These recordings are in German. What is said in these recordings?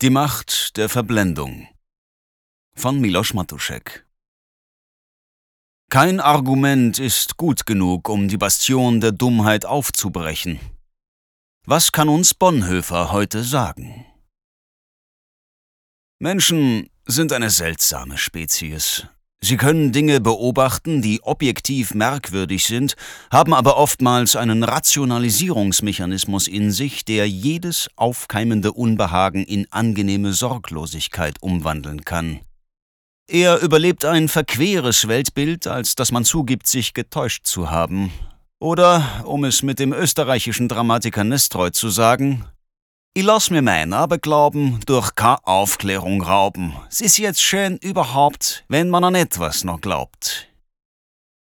Die Macht der Verblendung von Miloš Matuszek Kein Argument ist gut genug, um die Bastion der Dummheit aufzubrechen. Was kann uns Bonhoeffer heute sagen? Menschen sind eine seltsame Spezies. Sie können Dinge beobachten, die objektiv merkwürdig sind, haben aber oftmals einen Rationalisierungsmechanismus in sich, der jedes aufkeimende Unbehagen in angenehme Sorglosigkeit umwandeln kann. Er überlebt ein verqueres Weltbild, als dass man zugibt, sich getäuscht zu haben. Oder, um es mit dem österreichischen Dramatiker Nestroy zu sagen, ich lass mir mein Aberglauben durch keine Aufklärung rauben. Es ist jetzt schön überhaupt, wenn man an etwas noch glaubt.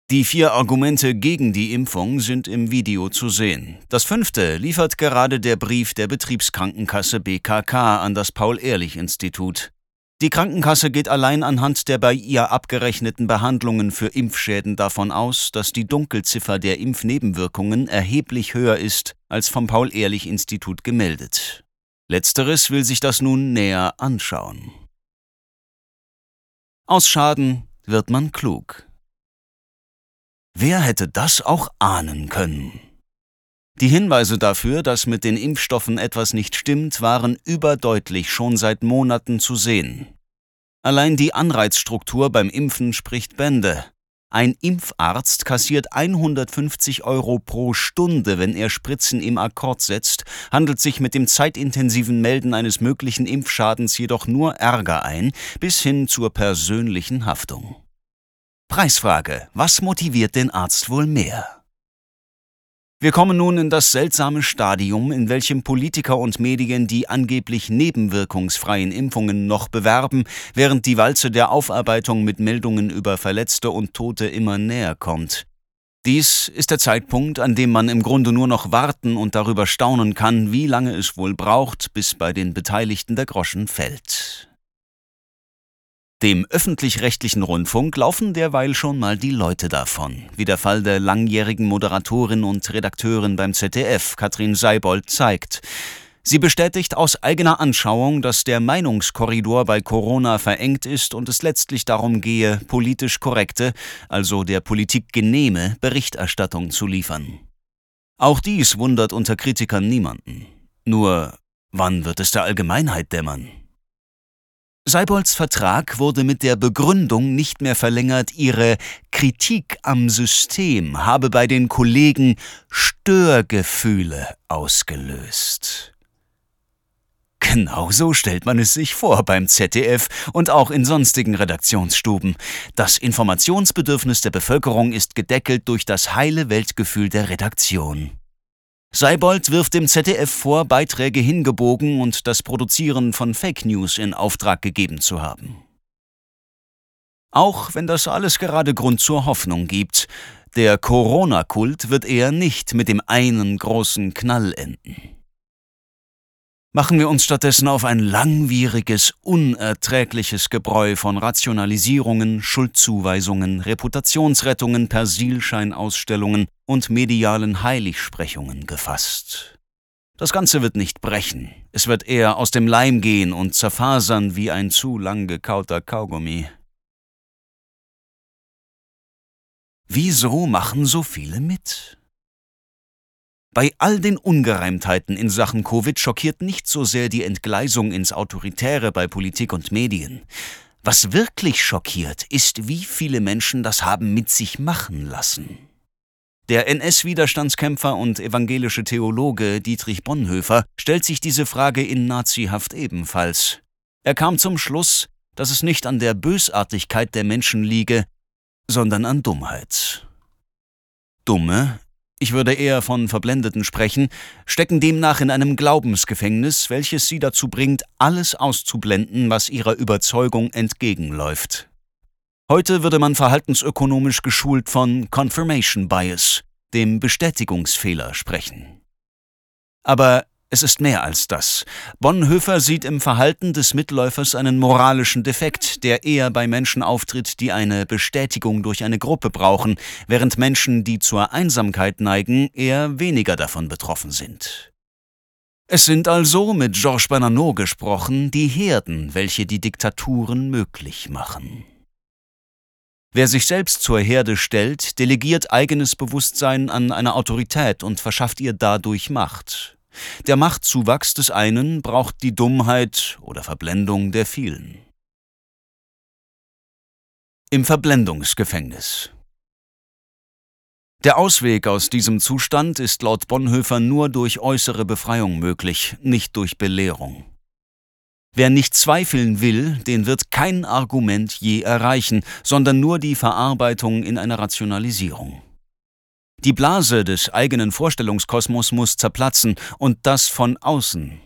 Die vier Argumente gegen die Impfung sind im Video zu sehen. Das fünfte liefert gerade der Brief der Betriebskrankenkasse BKK an das Paul-Ehrlich-Institut. Die Krankenkasse geht allein anhand der bei ihr abgerechneten Behandlungen für Impfschäden davon aus, dass die Dunkelziffer der Impfnebenwirkungen erheblich höher ist als vom Paul-Ehrlich-Institut gemeldet. Letzteres will sich das nun näher anschauen. Aus Schaden wird man klug. Wer hätte das auch ahnen können? Die Hinweise dafür, dass mit den Impfstoffen etwas nicht stimmt, waren überdeutlich schon seit Monaten zu sehen. Allein die Anreizstruktur beim Impfen spricht Bände. Ein Impfarzt kassiert 150 Euro pro Stunde, wenn er Spritzen im Akkord setzt, handelt sich mit dem zeitintensiven Melden eines möglichen Impfschadens jedoch nur Ärger ein, bis hin zur persönlichen Haftung. Preisfrage. Was motiviert den Arzt wohl mehr? Wir kommen nun in das seltsame Stadium, in welchem Politiker und Medien die angeblich nebenwirkungsfreien Impfungen noch bewerben, während die Walze der Aufarbeitung mit Meldungen über Verletzte und Tote immer näher kommt. Dies ist der Zeitpunkt, an dem man im Grunde nur noch warten und darüber staunen kann, wie lange es wohl braucht, bis bei den Beteiligten der Groschen fällt. Dem öffentlich-rechtlichen Rundfunk laufen derweil schon mal die Leute davon, wie der Fall der langjährigen Moderatorin und Redakteurin beim ZDF, Katrin Seibold, zeigt. Sie bestätigt aus eigener Anschauung, dass der Meinungskorridor bei Corona verengt ist und es letztlich darum gehe, politisch korrekte, also der Politik genehme Berichterstattung zu liefern. Auch dies wundert unter Kritikern niemanden. Nur, wann wird es der Allgemeinheit dämmern? Seibolds Vertrag wurde mit der Begründung nicht mehr verlängert, ihre Kritik am System habe bei den Kollegen Störgefühle ausgelöst. Genauso stellt man es sich vor beim ZDF und auch in sonstigen Redaktionsstuben. Das Informationsbedürfnis der Bevölkerung ist gedeckelt durch das heile Weltgefühl der Redaktion. Seibold wirft dem ZDF vor, Beiträge hingebogen und das Produzieren von Fake News in Auftrag gegeben zu haben. Auch wenn das alles gerade Grund zur Hoffnung gibt, der Corona-Kult wird eher nicht mit dem einen großen Knall enden. Machen wir uns stattdessen auf ein langwieriges, unerträgliches Gebräu von Rationalisierungen, Schuldzuweisungen, Reputationsrettungen, Persilscheinausstellungen und medialen Heiligsprechungen gefasst. Das Ganze wird nicht brechen, es wird eher aus dem Leim gehen und zerfasern wie ein zu lang gekauter Kaugummi. Wieso machen so viele mit? Bei all den Ungereimtheiten in Sachen Covid schockiert nicht so sehr die Entgleisung ins Autoritäre bei Politik und Medien. Was wirklich schockiert, ist, wie viele Menschen das haben mit sich machen lassen. Der NS-Widerstandskämpfer und evangelische Theologe Dietrich Bonhoeffer stellt sich diese Frage in Nazihaft ebenfalls. Er kam zum Schluss, dass es nicht an der Bösartigkeit der Menschen liege, sondern an Dummheit. Dumme ich würde eher von Verblendeten sprechen, stecken demnach in einem Glaubensgefängnis, welches sie dazu bringt, alles auszublenden, was ihrer Überzeugung entgegenläuft. Heute würde man verhaltensökonomisch geschult von Confirmation Bias, dem Bestätigungsfehler, sprechen. Aber es ist mehr als das. Bonhoeffer sieht im Verhalten des Mitläufers einen moralischen Defekt, der eher bei Menschen auftritt, die eine Bestätigung durch eine Gruppe brauchen, während Menschen, die zur Einsamkeit neigen, eher weniger davon betroffen sind. Es sind also mit Georges Bernanos gesprochen die Herden, welche die Diktaturen möglich machen. Wer sich selbst zur Herde stellt, delegiert eigenes Bewusstsein an eine Autorität und verschafft ihr dadurch Macht. Der Machtzuwachs des einen braucht die Dummheit oder Verblendung der vielen. Im Verblendungsgefängnis Der Ausweg aus diesem Zustand ist laut Bonhoeffer nur durch äußere Befreiung möglich, nicht durch Belehrung. Wer nicht zweifeln will, den wird kein Argument je erreichen, sondern nur die Verarbeitung in einer Rationalisierung. Die Blase des eigenen Vorstellungskosmos muss zerplatzen, und das von außen.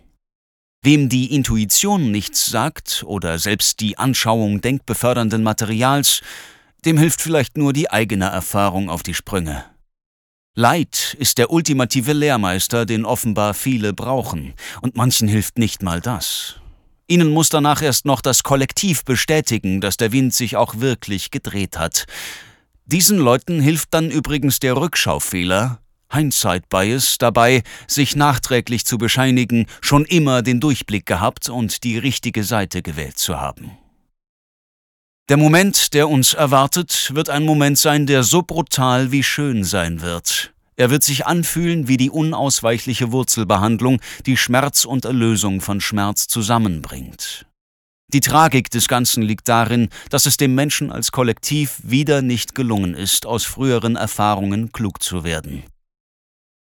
Wem die Intuition nichts sagt oder selbst die Anschauung denkbefördernden Materials, dem hilft vielleicht nur die eigene Erfahrung auf die Sprünge. Leid ist der ultimative Lehrmeister, den offenbar viele brauchen, und manchen hilft nicht mal das. Ihnen muss danach erst noch das Kollektiv bestätigen, dass der Wind sich auch wirklich gedreht hat. Diesen Leuten hilft dann übrigens der Rückschaufehler, Hindsight Bias, dabei, sich nachträglich zu bescheinigen, schon immer den Durchblick gehabt und die richtige Seite gewählt zu haben. Der Moment, der uns erwartet, wird ein Moment sein, der so brutal wie schön sein wird. Er wird sich anfühlen wie die unausweichliche Wurzelbehandlung, die Schmerz und Erlösung von Schmerz zusammenbringt. Die Tragik des Ganzen liegt darin, dass es dem Menschen als Kollektiv wieder nicht gelungen ist, aus früheren Erfahrungen klug zu werden.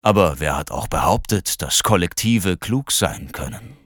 Aber wer hat auch behauptet, dass Kollektive klug sein können?